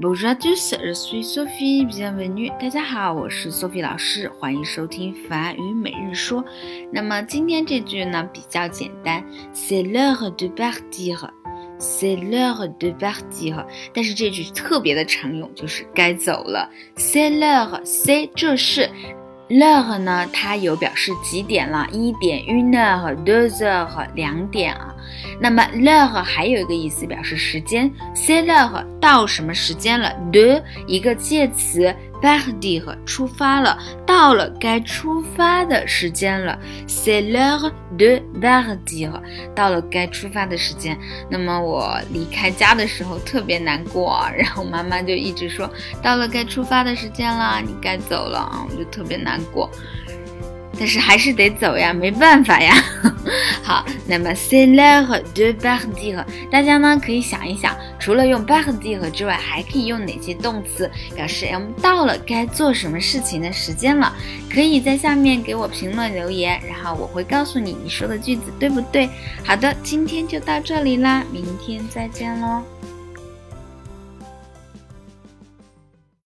Bonjour à tous, je suis Sophie. Bienvenue，大家好，我是 Sophie 老师，欢迎收听法语每日说。那么今天这句呢比较简单，C'est l'heure de partir. C'est l'heure de partir. 但是这句特别的常用，就是该走了。C'est l'heure，c'est 这是。le 和呢，它有表示几点了，一点，uno 和 dos 和两点啊。那么 le 还有一个意思，表示时间，sele 和到什么时间了，do 一个介词，partido 出发了。到了该出发的时间了。C'est l'heure de partir，到了该出发的时间。那么我离开家的时候特别难过，然后妈妈就一直说，到了该出发的时间了，你该走了啊，我就特别难过。但是还是得走呀，没办法呀。好，那么 c'est l'heure de partir，大家呢可以想一想，除了用 partir 之外，还可以用哪些动词表示我们到了该做什么事情的时间了？可以在下面给我评论留言，然后我会告诉你你说的句子对不对。好的，今天就到这里啦，明天再见喽。